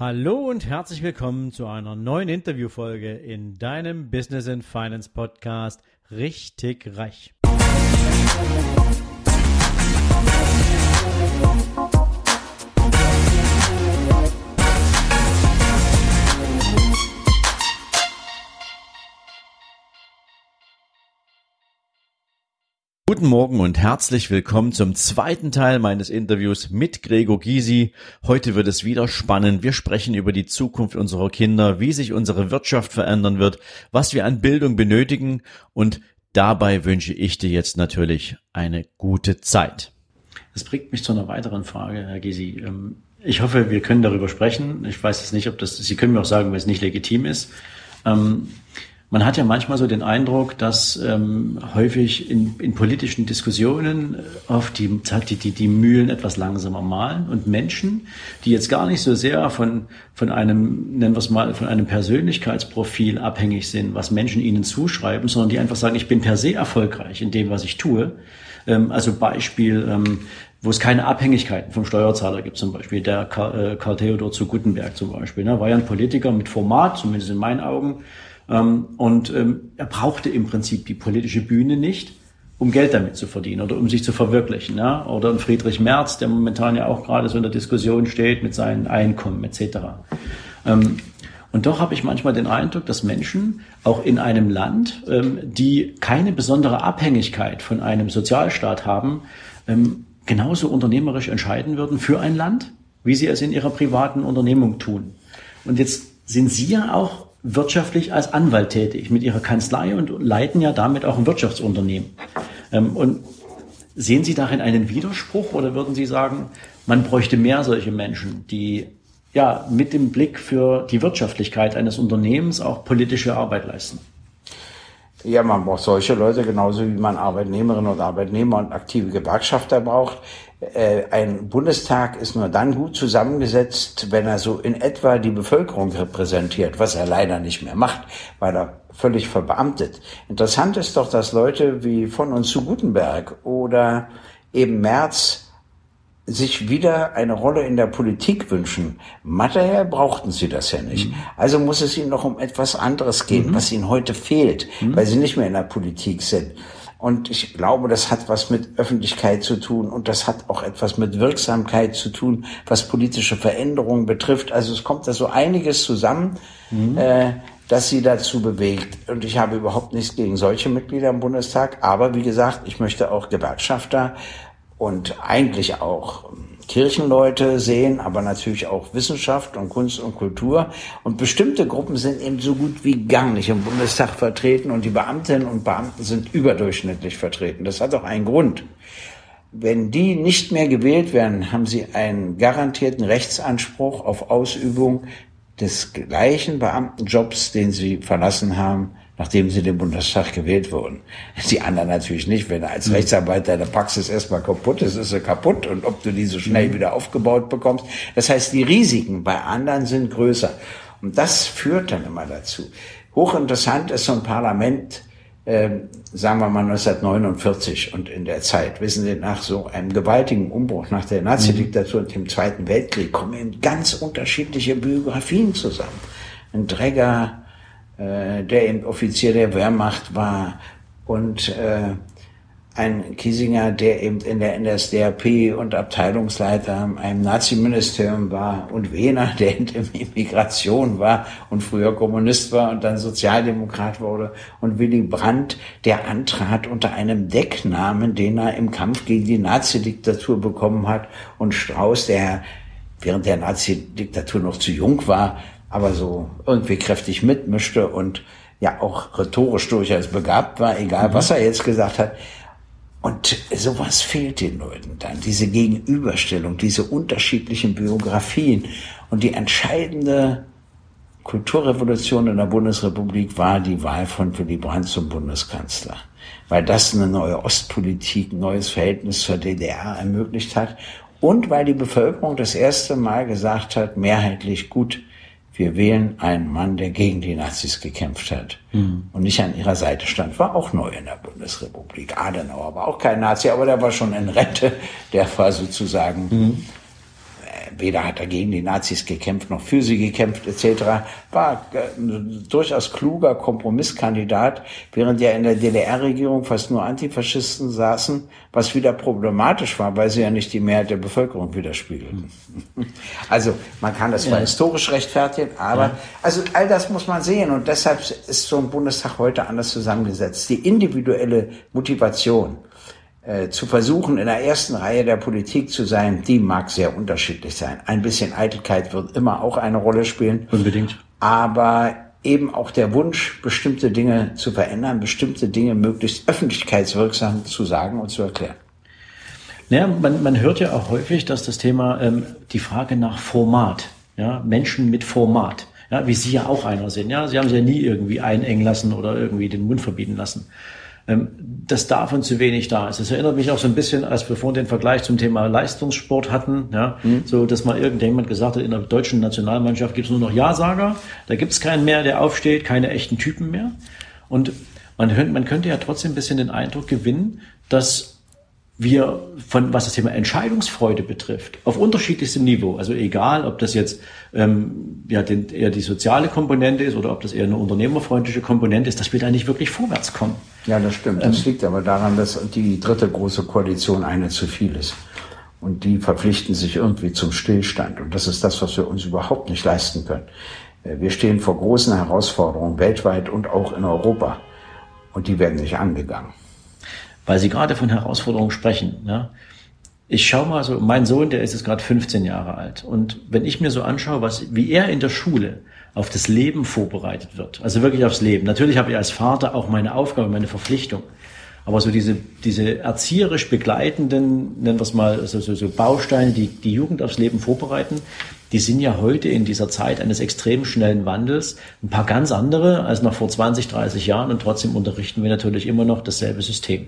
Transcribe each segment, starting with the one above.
Hallo und herzlich willkommen zu einer neuen Interviewfolge in deinem Business and Finance Podcast Richtig Reich. Guten Morgen und herzlich willkommen zum zweiten Teil meines Interviews mit Gregor Gysi. Heute wird es wieder spannend. Wir sprechen über die Zukunft unserer Kinder, wie sich unsere Wirtschaft verändern wird, was wir an Bildung benötigen und dabei wünsche ich dir jetzt natürlich eine gute Zeit. Das bringt mich zu einer weiteren Frage, Herr Gysi. Ähm, ich hoffe, wir können darüber sprechen. Ich weiß jetzt nicht, ob das, Sie können mir auch sagen, wenn es nicht legitim ist. Man hat ja manchmal so den Eindruck, dass ähm, häufig in, in politischen Diskussionen oft die, die, die Mühlen etwas langsamer malen und Menschen, die jetzt gar nicht so sehr von, von einem, nennen wir es mal, von einem Persönlichkeitsprofil abhängig sind, was Menschen ihnen zuschreiben, sondern die einfach sagen, ich bin per se erfolgreich in dem, was ich tue. Ähm, also Beispiel, ähm, wo es keine Abhängigkeiten vom Steuerzahler gibt, zum Beispiel der Karl, äh, Karl Theodor zu Gutenberg zum Beispiel, ne, war ja ein Politiker mit Format, zumindest in meinen Augen, und ähm, er brauchte im Prinzip die politische Bühne nicht, um Geld damit zu verdienen oder um sich zu verwirklichen. Ja? Oder Friedrich Merz, der momentan ja auch gerade so in der Diskussion steht mit seinen Einkommen etc. Ähm, und doch habe ich manchmal den Eindruck, dass Menschen auch in einem Land, die keine besondere Abhängigkeit von einem Sozialstaat haben, genauso unternehmerisch entscheiden würden für ein Land, wie sie es in ihrer privaten Unternehmung tun. Und jetzt sind Sie ja auch wirtschaftlich als Anwalt tätig mit ihrer Kanzlei und leiten ja damit auch ein Wirtschaftsunternehmen. Ähm, und sehen Sie darin einen Widerspruch oder würden Sie sagen, man bräuchte mehr solche Menschen, die ja mit dem Blick für die Wirtschaftlichkeit eines Unternehmens auch politische Arbeit leisten? Ja, man braucht solche Leute genauso wie man Arbeitnehmerinnen und Arbeitnehmer und aktive Gewerkschafter braucht. Äh, ein Bundestag ist nur dann gut zusammengesetzt, wenn er so in etwa die Bevölkerung repräsentiert, was er leider nicht mehr macht, weil er völlig verbeamtet. Interessant ist doch, dass Leute wie von uns zu Gutenberg oder eben Merz sich wieder eine Rolle in der Politik wünschen. Materiell brauchten sie das ja nicht. Mhm. Also muss es ihnen noch um etwas anderes gehen, mhm. was ihnen heute fehlt, mhm. weil sie nicht mehr in der Politik sind. Und ich glaube, das hat was mit Öffentlichkeit zu tun und das hat auch etwas mit Wirksamkeit zu tun, was politische Veränderungen betrifft. Also es kommt da so einiges zusammen, mhm. äh, das sie dazu bewegt. Und ich habe überhaupt nichts gegen solche Mitglieder im Bundestag. Aber wie gesagt, ich möchte auch Gewerkschafter und eigentlich auch Kirchenleute sehen, aber natürlich auch Wissenschaft und Kunst und Kultur. Und bestimmte Gruppen sind eben so gut wie gar nicht im Bundestag vertreten und die Beamtinnen und Beamten sind überdurchschnittlich vertreten. Das hat auch einen Grund. Wenn die nicht mehr gewählt werden, haben sie einen garantierten Rechtsanspruch auf Ausübung des gleichen Beamtenjobs, den sie verlassen haben, nachdem sie den Bundestag gewählt wurden. Die anderen natürlich nicht. Wenn als mhm. Rechtsarbeiter deine Praxis erstmal kaputt ist, ist sie kaputt. Und ob du die so schnell mhm. wieder aufgebaut bekommst. Das heißt, die Risiken bei anderen sind größer. Und das führt dann immer dazu. Hochinteressant ist so ein Parlament, äh, sagen wir mal 1949 und in der Zeit, wissen Sie, nach so einem gewaltigen Umbruch, nach der Nazi-Diktatur und dem Zweiten Weltkrieg, kommen eben ganz unterschiedliche Biografien zusammen. Ein Dregger, äh, der Offizier der Wehrmacht war. Und äh, ein Kiesinger, der eben in der NSDAP und Abteilungsleiter einem Nazi-Ministerium war und Wehner, der in der Immigration war und früher Kommunist war und dann Sozialdemokrat wurde. Und Willy Brandt, der antrat unter einem Decknamen, den er im Kampf gegen die Nazi-Diktatur bekommen hat. Und Strauß, der während der Nazi-Diktatur noch zu jung war, aber so irgendwie kräftig mitmischte und ja auch rhetorisch durchaus begabt war, egal mhm. was er jetzt gesagt hat. Und sowas fehlt den Leuten dann, diese Gegenüberstellung, diese unterschiedlichen Biografien. Und die entscheidende Kulturrevolution in der Bundesrepublik war die Wahl von Willy Brandt zum Bundeskanzler, weil das eine neue Ostpolitik, ein neues Verhältnis zur DDR ermöglicht hat und weil die Bevölkerung das erste Mal gesagt hat, mehrheitlich gut, wir wählen einen Mann, der gegen die Nazis gekämpft hat mhm. und nicht an ihrer Seite stand, war auch neu in der Bundesrepublik. Adenauer war auch kein Nazi, aber der war schon in Rente. Der war sozusagen mhm. Weder hat er gegen die Nazis gekämpft noch für sie gekämpft etc. War äh, durchaus kluger Kompromisskandidat, während ja in der DDR-Regierung fast nur Antifaschisten saßen, was wieder problematisch war, weil sie ja nicht die Mehrheit der Bevölkerung widerspiegelten. Also man kann das zwar ja. historisch rechtfertigen, aber ja. also all das muss man sehen und deshalb ist so ein Bundestag heute anders zusammengesetzt. Die individuelle Motivation äh, zu versuchen, in der ersten Reihe der Politik zu sein, die mag sehr unterschiedlich sein. Ein bisschen Eitelkeit wird immer auch eine Rolle spielen. Unbedingt. Aber eben auch der Wunsch, bestimmte Dinge zu verändern, bestimmte Dinge möglichst öffentlichkeitswirksam zu sagen und zu erklären. Naja, man, man hört ja auch häufig, dass das Thema ähm, die Frage nach Format, ja, Menschen mit Format, ja, wie Sie ja auch einer sind, ja, Sie haben sich ja nie irgendwie einengen lassen oder irgendwie den Mund verbieten lassen. Ähm, dass davon zu wenig da ist. Das erinnert mich auch so ein bisschen, als wir vorhin den Vergleich zum Thema Leistungssport hatten, ja, mhm. so dass mal irgendjemand gesagt hat, in der deutschen Nationalmannschaft gibt es nur noch Ja-Sager, da gibt es keinen mehr, der aufsteht, keine echten Typen mehr. Und man, man könnte ja trotzdem ein bisschen den Eindruck gewinnen, dass wir von was das Thema Entscheidungsfreude betrifft, auf unterschiedlichstem Niveau, also egal, ob das jetzt ähm, ja den, eher die soziale Komponente ist oder ob das eher eine unternehmerfreundliche Komponente ist, dass wir da nicht wirklich vorwärts kommen. Ja, das stimmt. Das ähm, liegt aber daran, dass die dritte große Koalition eine zu viel ist. Und die verpflichten sich irgendwie zum Stillstand. Und das ist das, was wir uns überhaupt nicht leisten können. Äh, wir stehen vor großen Herausforderungen weltweit und auch in Europa. Und die werden nicht angegangen weil Sie gerade von Herausforderungen sprechen. Ja? Ich schaue mal so, mein Sohn, der ist jetzt gerade 15 Jahre alt. Und wenn ich mir so anschaue, was, wie er in der Schule auf das Leben vorbereitet wird, also wirklich aufs Leben. Natürlich habe ich als Vater auch meine Aufgabe, meine Verpflichtung. Aber so diese, diese erzieherisch begleitenden, nennen wir es mal, so, so, so Bausteine, die die Jugend aufs Leben vorbereiten, die sind ja heute in dieser Zeit eines extrem schnellen Wandels ein paar ganz andere als noch vor 20, 30 Jahren und trotzdem unterrichten wir natürlich immer noch dasselbe System.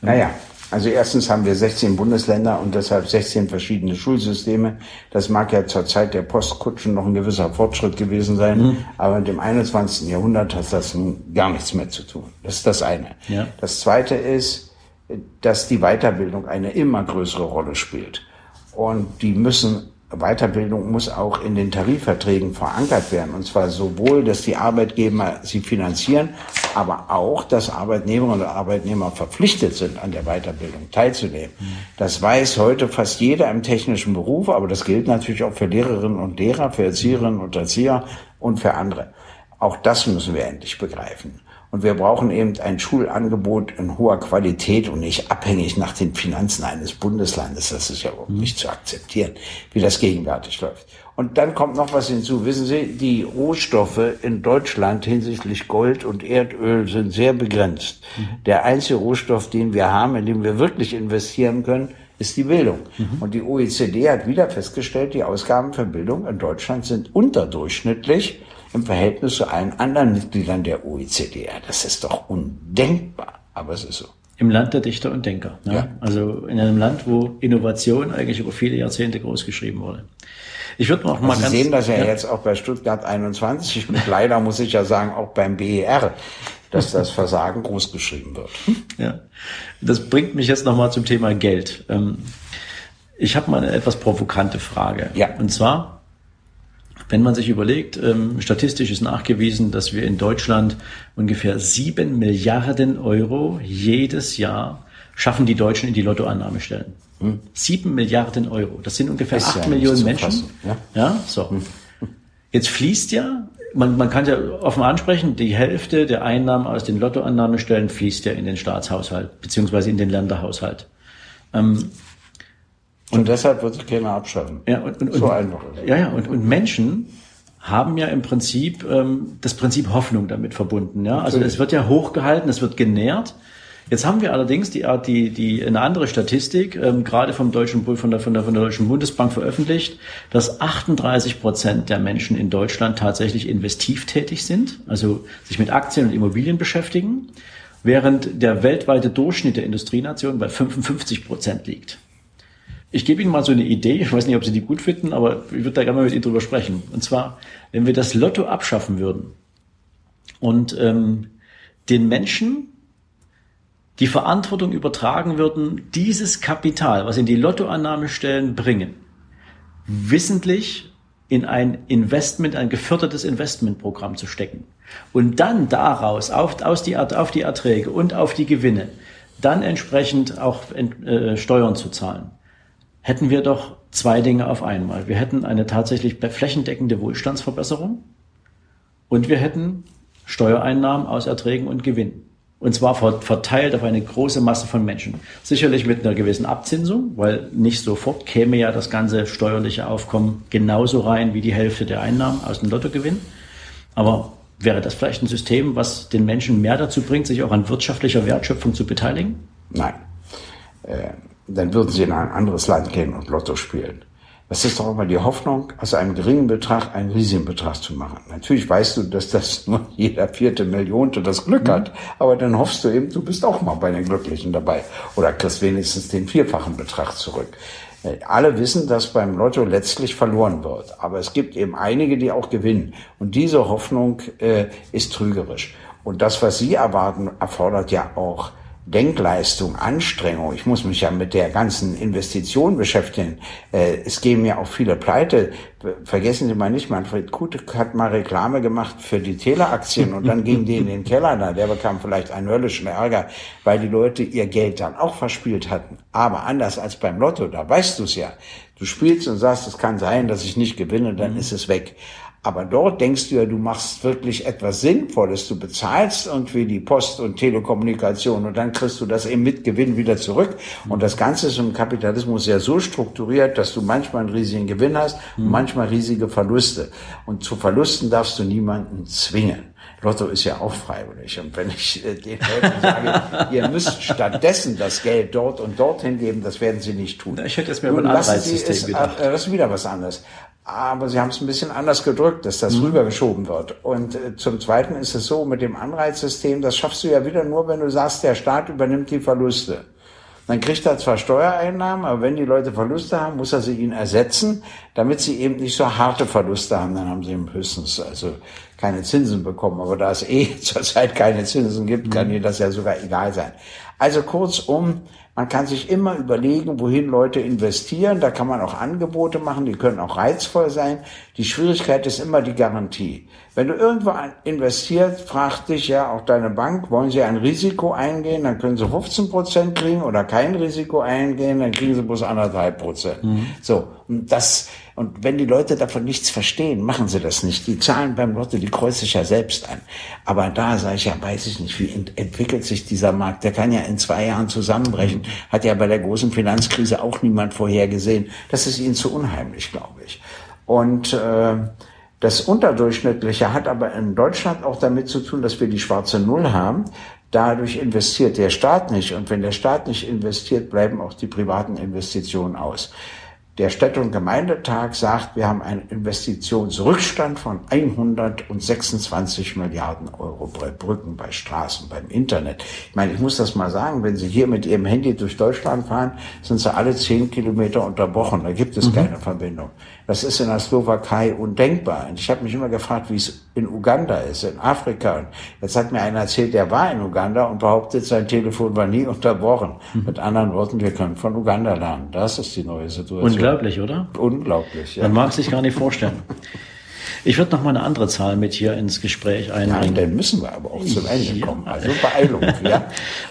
Naja, also erstens haben wir 16 Bundesländer und deshalb 16 verschiedene Schulsysteme. Das mag ja zur Zeit der Postkutschen noch ein gewisser Fortschritt gewesen sein, mhm. aber mit dem 21. Jahrhundert hat das nun gar nichts mehr zu tun. Das ist das eine. Ja. Das zweite ist, dass die Weiterbildung eine immer größere Rolle spielt. Und die müssen Weiterbildung muss auch in den Tarifverträgen verankert werden. Und zwar sowohl, dass die Arbeitgeber sie finanzieren, aber auch, dass Arbeitnehmerinnen und Arbeitnehmer verpflichtet sind, an der Weiterbildung teilzunehmen. Das weiß heute fast jeder im technischen Beruf, aber das gilt natürlich auch für Lehrerinnen und Lehrer, für Erzieherinnen und Erzieher und für andere. Auch das müssen wir endlich begreifen. Und wir brauchen eben ein Schulangebot in hoher Qualität und nicht abhängig nach den Finanzen eines Bundeslandes. Das ist ja überhaupt mhm. nicht zu akzeptieren, wie das gegenwärtig läuft. Und dann kommt noch was hinzu. Wissen Sie, die Rohstoffe in Deutschland hinsichtlich Gold und Erdöl sind sehr begrenzt. Mhm. Der einzige Rohstoff, den wir haben, in dem wir wirklich investieren können, ist die Bildung. Mhm. Und die OECD hat wieder festgestellt, die Ausgaben für Bildung in Deutschland sind unterdurchschnittlich im Verhältnis zu allen anderen Mitgliedern der OECD. Das ist doch undenkbar, aber es ist so. Im Land der Dichter und Denker. Ne? Ja. Also in einem Land, wo Innovation eigentlich über viele Jahrzehnte großgeschrieben wurde. Ich würde noch mal Sie ganz, sehen das ja, ja, jetzt auch bei Stuttgart 21 und leider muss ich ja sagen auch beim BER, dass das Versagen großgeschrieben wird. Ja, das bringt mich jetzt noch mal zum Thema Geld. Ähm, ich habe mal eine etwas provokante Frage. Ja. Und zwar, wenn man sich überlegt, ähm, statistisch ist nachgewiesen, dass wir in Deutschland ungefähr sieben Milliarden Euro jedes Jahr schaffen die Deutschen in die Lottoannahmestellen. Hm. Sieben Milliarden Euro. Das sind ungefähr acht ja Millionen Menschen. Fassen, ja? ja, so. Hm. Jetzt fließt ja, man, man kann ja offen ansprechen, die Hälfte der Einnahmen aus den Lottoannahmestellen fließt ja in den Staatshaushalt, beziehungsweise in den Länderhaushalt. Ähm, und, und deshalb wird sich keiner abschaffen. Ja, und, und, so einfach ist. Ja, ja, und, und Menschen haben ja im Prinzip ähm, das Prinzip Hoffnung damit verbunden. Ja? Also es wird ja hochgehalten, es wird genährt. Jetzt haben wir allerdings die, die, die eine andere Statistik, ähm, gerade vom deutschen von der, von, der, von der Deutschen Bundesbank veröffentlicht, dass 38 Prozent der Menschen in Deutschland tatsächlich investiv tätig sind, also sich mit Aktien und Immobilien beschäftigen, während der weltweite Durchschnitt der Industrienation bei 55 Prozent liegt. Ich gebe Ihnen mal so eine Idee, ich weiß nicht, ob Sie die gut finden, aber ich würde da gerne mal mit Ihnen drüber sprechen. Und zwar, wenn wir das Lotto abschaffen würden und ähm, den Menschen die Verantwortung übertragen würden, dieses Kapital, was in die Lottoannahmestellen bringen, wissentlich in ein Investment, ein gefördertes Investmentprogramm zu stecken. Und dann daraus auf, aus die, auf die Erträge und auf die Gewinne dann entsprechend auch äh, Steuern zu zahlen, hätten wir doch zwei Dinge auf einmal. Wir hätten eine tatsächlich flächendeckende Wohlstandsverbesserung und wir hätten Steuereinnahmen aus Erträgen und Gewinn. Und zwar verteilt auf eine große Masse von Menschen. Sicherlich mit einer gewissen Abzinsung, weil nicht sofort käme ja das ganze steuerliche Aufkommen genauso rein wie die Hälfte der Einnahmen aus dem Lottogewinn. Aber wäre das vielleicht ein System, was den Menschen mehr dazu bringt, sich auch an wirtschaftlicher Wertschöpfung zu beteiligen? Nein. Äh, dann würden sie in ein anderes Land gehen und Lotto spielen. Das ist doch immer die Hoffnung, aus einem geringen Betrag einen riesigen Betrag zu machen. Natürlich weißt du, dass das nur jeder vierte Millionte das Glück hat, aber dann hoffst du eben, du bist auch mal bei den Glücklichen dabei oder kriegst wenigstens den vierfachen Betrag zurück. Äh, alle wissen, dass beim Lotto letztlich verloren wird, aber es gibt eben einige, die auch gewinnen. Und diese Hoffnung äh, ist trügerisch. Und das, was Sie erwarten, erfordert ja auch Denkleistung, Anstrengung. Ich muss mich ja mit der ganzen Investition beschäftigen. Äh, es gehen ja auch viele Pleite. Vergessen Sie mal nicht, Manfred Kutek hat mal Reklame gemacht für die Teleaktien und dann gingen die in den Keller. Da, der bekam vielleicht einen höllischen Ärger, weil die Leute ihr Geld dann auch verspielt hatten. Aber anders als beim Lotto, da weißt du es ja. Du spielst und sagst, es kann sein, dass ich nicht gewinne, dann mhm. ist es weg. Aber dort denkst du ja, du machst wirklich etwas Sinnvolles. Du bezahlst irgendwie die Post und Telekommunikation und dann kriegst du das eben mit Gewinn wieder zurück. Und das Ganze ist im Kapitalismus ja so strukturiert, dass du manchmal einen riesigen Gewinn hast und manchmal riesige Verluste. Und zu Verlusten darfst du niemanden zwingen. Lotto ist ja auch freiwillig. Und wenn ich äh, den Leuten sage, ihr müsst stattdessen das Geld dort und dorthin geben, das werden sie nicht tun. Ich hätte es mir über ein Anreizsystem gedacht. Äh, das ist wieder was anderes. Aber sie haben es ein bisschen anders gedrückt, dass das mhm. rübergeschoben wird. Und äh, zum Zweiten ist es so, mit dem Anreizsystem, das schaffst du ja wieder nur, wenn du sagst, der Staat übernimmt die Verluste. Dann kriegt er zwar Steuereinnahmen, aber wenn die Leute Verluste haben, muss er sie ihnen ersetzen, damit sie eben nicht so harte Verluste haben. Dann haben sie höchstens also keine Zinsen bekommen. Aber da es eh zurzeit keine Zinsen gibt, kann mhm. ihnen das ja sogar egal sein. Also kurzum, man kann sich immer überlegen, wohin Leute investieren. Da kann man auch Angebote machen, die können auch reizvoll sein. Die Schwierigkeit ist immer die Garantie. Wenn du irgendwo investierst, fragt dich ja auch deine Bank, wollen sie ein Risiko eingehen, dann können sie 15 Prozent kriegen oder kein Risiko eingehen, dann kriegen sie bloß anderthalb Prozent. Mhm. So. Und das, und wenn die Leute davon nichts verstehen, machen sie das nicht. Die Zahlen beim Lotto, die kreuze ich ja selbst an. Aber da sage ich ja, weiß ich nicht, wie ent entwickelt sich dieser Markt. Der kann ja in zwei Jahren zusammenbrechen. Hat ja bei der großen Finanzkrise auch niemand vorhergesehen. Das ist ihnen zu unheimlich, glaube ich. Und äh, das Unterdurchschnittliche hat aber in Deutschland auch damit zu tun, dass wir die schwarze Null haben. Dadurch investiert der Staat nicht. Und wenn der Staat nicht investiert, bleiben auch die privaten Investitionen aus. Der Städte- und Gemeindetag sagt, wir haben einen Investitionsrückstand von 126 Milliarden Euro bei Brücken, bei Straßen, beim Internet. Ich meine, ich muss das mal sagen, wenn Sie hier mit Ihrem Handy durch Deutschland fahren, sind Sie alle zehn Kilometer unterbrochen. Da gibt es mhm. keine Verbindung. Das ist in der Slowakei undenkbar. Und ich habe mich immer gefragt, wie es in Uganda ist, in Afrika. Und jetzt hat mir einer erzählt, der war in Uganda und behauptet, sein Telefon war nie unterbrochen. Mhm. Mit anderen Worten, wir können von Uganda lernen. Das ist die neue Situation. Unglaublich, oder? Unglaublich, ja. Man mag sich gar nicht vorstellen. Ich würde noch mal eine andere Zahl mit hier ins Gespräch einbringen. Ja, dann müssen wir aber auch zum Ende kommen. Also Beeilung, ja,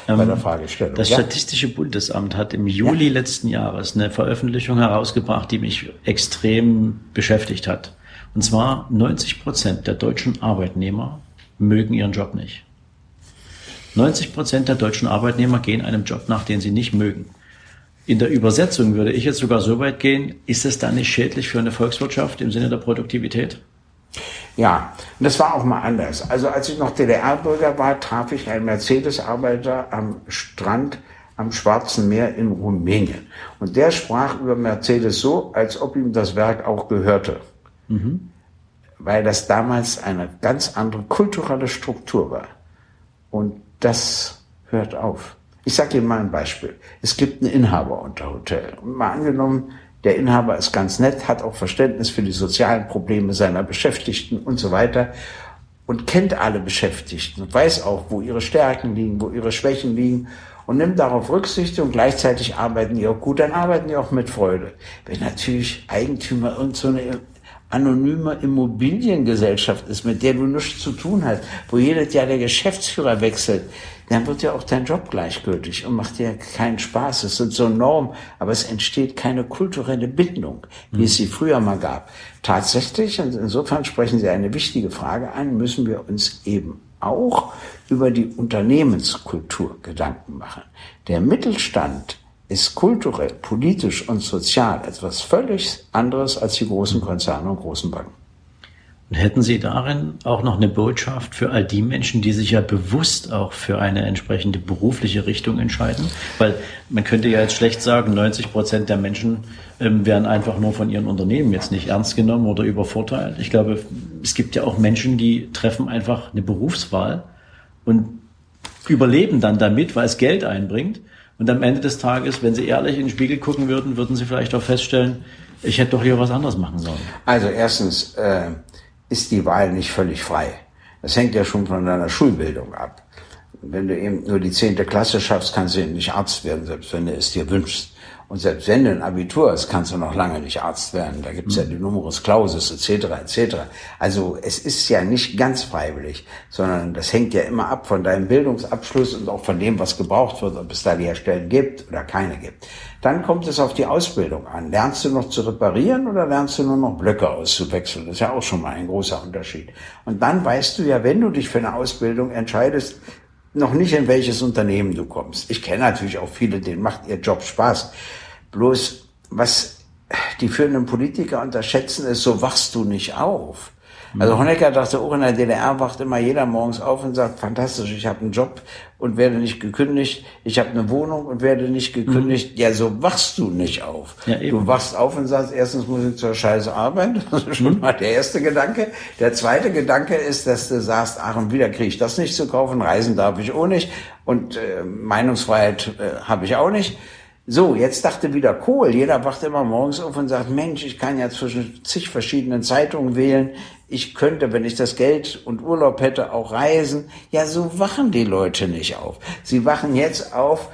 bei der ähm, Fragestellung. Das ja? Statistische Bundesamt hat im Juli ja. letzten Jahres eine Veröffentlichung herausgebracht, die mich extrem beschäftigt hat. Und zwar 90 Prozent der deutschen Arbeitnehmer mögen ihren Job nicht. 90 Prozent der deutschen Arbeitnehmer gehen einem Job nach, den sie nicht mögen. In der Übersetzung würde ich jetzt sogar so weit gehen, ist es dann nicht schädlich für eine Volkswirtschaft im Sinne der Produktivität? Ja, das war auch mal anders. Also als ich noch DDR-Bürger war, traf ich einen Mercedes-Arbeiter am Strand am Schwarzen Meer in Rumänien. Und der sprach über Mercedes so, als ob ihm das Werk auch gehörte. Mhm. Weil das damals eine ganz andere kulturelle Struktur war. Und das hört auf. Ich sage Ihnen mal ein Beispiel. Es gibt einen Inhaber unter Hotel. Und mal angenommen, der Inhaber ist ganz nett, hat auch Verständnis für die sozialen Probleme seiner Beschäftigten und so weiter. und kennt alle Beschäftigten und weiß auch, wo ihre Stärken liegen, wo ihre Schwächen liegen und nimmt darauf Rücksicht und gleichzeitig arbeiten die auch gut, dann arbeiten die auch mit Freude. Wenn natürlich Eigentümer und so anonyme Immobiliengesellschaft ist, mit der du nichts zu tun hast, wo jedes Jahr der Geschäftsführer wechselt, dann wird ja auch dein Job gleichgültig und macht dir keinen Spaß. Es sind so Normen, aber es entsteht keine kulturelle Bindung, wie es sie früher mal gab. Tatsächlich, und insofern sprechen Sie eine wichtige Frage an, müssen wir uns eben auch über die Unternehmenskultur Gedanken machen. Der Mittelstand ist kulturell, politisch und sozial etwas völlig anderes als die großen Konzerne und großen Banken. Und hätten Sie darin auch noch eine Botschaft für all die Menschen, die sich ja bewusst auch für eine entsprechende berufliche Richtung entscheiden? Weil man könnte ja jetzt schlecht sagen, 90 Prozent der Menschen ähm, werden einfach nur von ihren Unternehmen jetzt nicht ernst genommen oder übervorteilt. Ich glaube, es gibt ja auch Menschen, die treffen einfach eine Berufswahl und überleben dann damit, weil es Geld einbringt. Und am Ende des Tages, wenn sie ehrlich in den Spiegel gucken würden, würden sie vielleicht auch feststellen, ich hätte doch hier was anderes machen sollen. Also erstens, äh, ist die Wahl nicht völlig frei. Das hängt ja schon von deiner Schulbildung ab. Wenn du eben nur die zehnte Klasse schaffst, kannst du eben nicht Arzt werden, selbst wenn du es dir wünschst. Und selbst wenn du ein Abitur hast, kannst du noch lange nicht Arzt werden. Da gibt's ja die Numerus Clausus etc. etc. Also es ist ja nicht ganz freiwillig, sondern das hängt ja immer ab von deinem Bildungsabschluss und auch von dem, was gebraucht wird, ob es da die Stellen gibt oder keine gibt. Dann kommt es auf die Ausbildung an. Lernst du noch zu reparieren oder lernst du nur noch Blöcke auszuwechseln? Das ist ja auch schon mal ein großer Unterschied. Und dann weißt du ja, wenn du dich für eine Ausbildung entscheidest, noch nicht in welches Unternehmen du kommst. Ich kenne natürlich auch viele, denen macht ihr Job Spaß. Bloß, was die führenden Politiker unterschätzen, ist, so wachst du nicht auf. Also Honecker dachte auch in der DDR wacht immer jeder morgens auf und sagt, fantastisch, ich habe einen Job und werde nicht gekündigt, ich habe eine Wohnung und werde nicht gekündigt. Mhm. Ja, so wachst du nicht auf. Ja, du wachst auf und sagst, erstens muss ich zur Scheiße arbeiten, das ist schon mhm. mal der erste Gedanke. Der zweite Gedanke ist, dass du sagst, ach und wieder kriege ich das nicht zu kaufen, reisen darf ich auch nicht und äh, Meinungsfreiheit äh, habe ich auch nicht. So, jetzt dachte wieder Kohl. Jeder wacht immer morgens auf und sagt, Mensch, ich kann ja zwischen zig verschiedenen Zeitungen wählen. Ich könnte, wenn ich das Geld und Urlaub hätte, auch reisen. Ja, so wachen die Leute nicht auf. Sie wachen jetzt auf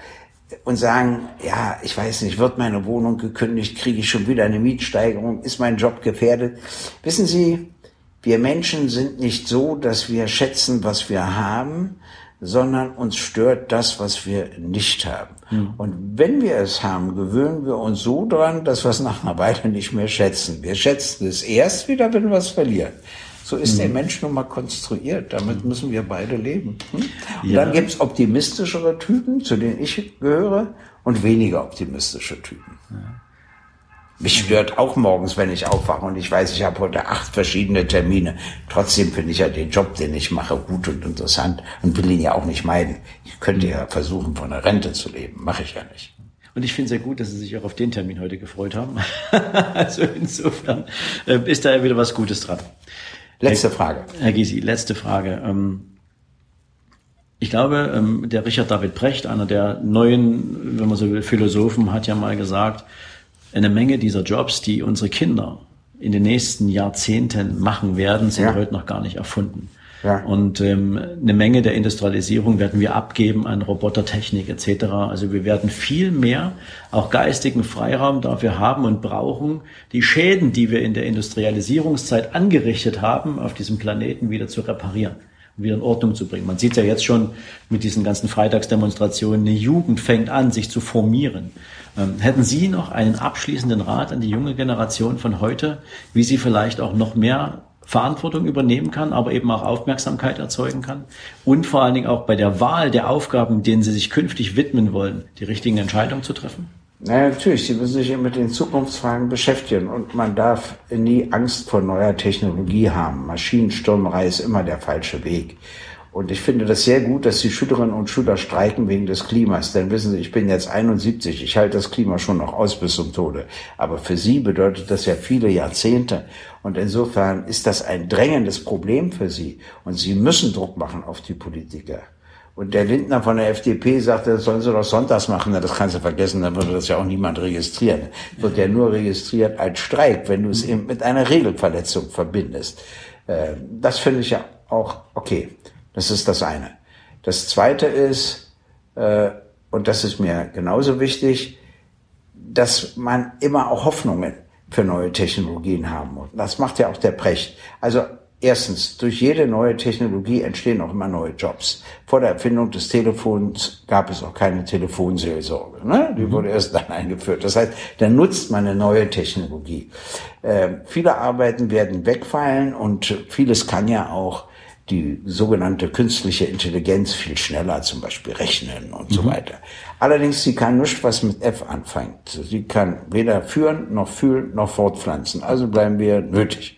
und sagen, ja, ich weiß nicht, wird meine Wohnung gekündigt, kriege ich schon wieder eine Mietsteigerung, ist mein Job gefährdet. Wissen Sie, wir Menschen sind nicht so, dass wir schätzen, was wir haben, sondern uns stört das, was wir nicht haben. Mhm. Und wenn wir es haben, gewöhnen wir uns so dran, dass wir es nach einer Weile nicht mehr schätzen. Wir schätzen es erst wieder, wenn wir es verlieren. So ist mhm. der Mensch nun mal konstruiert. Damit müssen wir beide leben. Hm? Und ja. dann gibt's optimistischere Typen, zu denen ich gehöre, und weniger optimistische Typen. Ja. Mich stört auch morgens, wenn ich aufwache und ich weiß, ich habe heute acht verschiedene Termine. Trotzdem finde ich ja den Job, den ich mache, gut und interessant und will ihn ja auch nicht meiden. Ich könnte ja versuchen, von der Rente zu leben. Mache ich ja nicht. Und ich finde sehr gut, dass Sie sich auch auf den Termin heute gefreut haben. also insofern äh, ist da ja wieder was Gutes dran. Letzte Frage. Herr Gysi, letzte Frage. Ähm, ich glaube, ähm, der Richard David Brecht, einer der neuen, wenn man so will, Philosophen, hat ja mal gesagt, eine Menge dieser Jobs, die unsere Kinder in den nächsten Jahrzehnten machen werden, sind ja. heute noch gar nicht erfunden. Ja. Und ähm, eine Menge der Industrialisierung werden wir abgeben an Robotertechnik etc. Also wir werden viel mehr auch geistigen Freiraum dafür haben und brauchen, die Schäden, die wir in der Industrialisierungszeit angerichtet haben, auf diesem Planeten wieder zu reparieren wieder in Ordnung zu bringen. Man sieht ja jetzt schon mit diesen ganzen Freitagsdemonstrationen, eine Jugend fängt an, sich zu formieren. Ähm, hätten Sie noch einen abschließenden Rat an die junge Generation von heute, wie sie vielleicht auch noch mehr Verantwortung übernehmen kann, aber eben auch Aufmerksamkeit erzeugen kann und vor allen Dingen auch bei der Wahl der Aufgaben, denen sie sich künftig widmen wollen, die richtigen Entscheidungen zu treffen? Naja, natürlich, Sie müssen sich mit den Zukunftsfragen beschäftigen und man darf nie Angst vor neuer Technologie haben. Maschinenstürmerei ist immer der falsche Weg. Und ich finde das sehr gut, dass die Schülerinnen und Schüler streiken wegen des Klimas. Denn wissen Sie, ich bin jetzt 71, ich halte das Klima schon noch aus bis zum Tode. Aber für Sie bedeutet das ja viele Jahrzehnte. Und insofern ist das ein drängendes Problem für Sie. Und Sie müssen Druck machen auf die Politiker. Und der Lindner von der FDP sagte, das sollen sie doch sonntags machen. Na, das kannst du vergessen, dann würde das ja auch niemand registrieren. Wird ja nur registriert als Streik, wenn du es eben mit einer Regelverletzung verbindest. Äh, das finde ich ja auch okay. Das ist das eine. Das zweite ist, äh, und das ist mir genauso wichtig, dass man immer auch Hoffnungen für neue Technologien haben muss. Das macht ja auch der Precht. Also Erstens, durch jede neue Technologie entstehen auch immer neue Jobs. Vor der Erfindung des Telefons gab es auch keine Telefonseelsorge. Ne? Die mhm. wurde erst dann eingeführt. Das heißt, da nutzt man eine neue Technologie. Äh, viele Arbeiten werden wegfallen und vieles kann ja auch die sogenannte künstliche Intelligenz viel schneller zum Beispiel rechnen und mhm. so weiter. Allerdings, sie kann nicht was mit F anfängt. Sie kann weder führen, noch fühlen, noch fortpflanzen. Also bleiben wir nötig.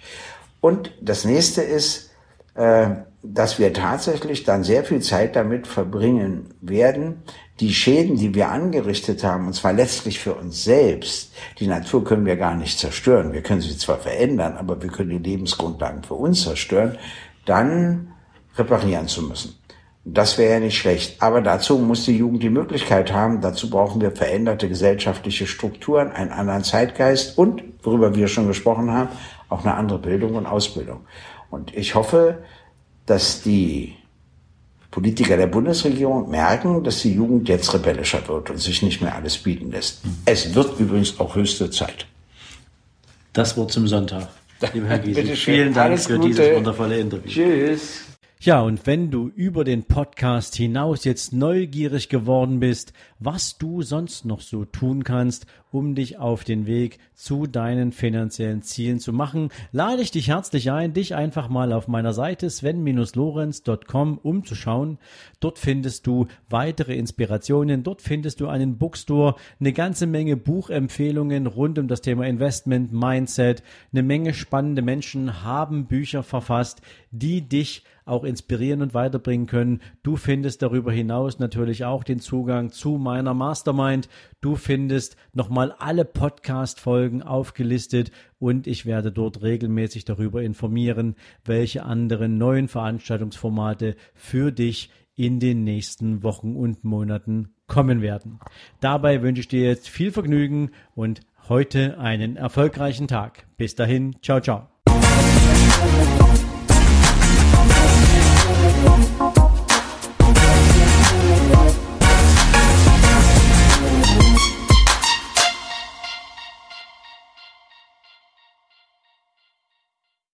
Und das nächste ist, äh, dass wir tatsächlich dann sehr viel Zeit damit verbringen werden, die Schäden, die wir angerichtet haben, und zwar letztlich für uns selbst, die Natur können wir gar nicht zerstören. Wir können sie zwar verändern, aber wir können die Lebensgrundlagen für uns zerstören, dann reparieren zu müssen. Das wäre ja nicht schlecht. Aber dazu muss die Jugend die Möglichkeit haben. Dazu brauchen wir veränderte gesellschaftliche Strukturen, einen anderen Zeitgeist und, worüber wir schon gesprochen haben, auch eine andere Bildung und Ausbildung. Und ich hoffe, dass die Politiker der Bundesregierung merken, dass die Jugend jetzt rebellischer wird und sich nicht mehr alles bieten lässt. Es wird übrigens auch höchste Zeit. Das Wort zum Sonntag. Lieber Herr Giesen, vielen Dank für Gute. dieses wundervolle Interview. Tschüss. Ja, und wenn du über den Podcast hinaus jetzt neugierig geworden bist, was du sonst noch so tun kannst, um dich auf den Weg zu deinen finanziellen Zielen zu machen, lade ich dich herzlich ein, dich einfach mal auf meiner Seite sven-lorenz.com umzuschauen. Dort findest du weitere Inspirationen, dort findest du einen Bookstore, eine ganze Menge Buchempfehlungen rund um das Thema Investment, Mindset. Eine Menge spannende Menschen haben Bücher verfasst, die dich auch inspirieren und weiterbringen können. Du findest darüber hinaus natürlich auch den Zugang zu meiner Mastermind. Du findest nochmal alle Podcast-Folgen aufgelistet und ich werde dort regelmäßig darüber informieren, welche anderen neuen Veranstaltungsformate für dich in den nächsten Wochen und Monaten kommen werden. Dabei wünsche ich dir jetzt viel Vergnügen und heute einen erfolgreichen Tag. Bis dahin, ciao, ciao.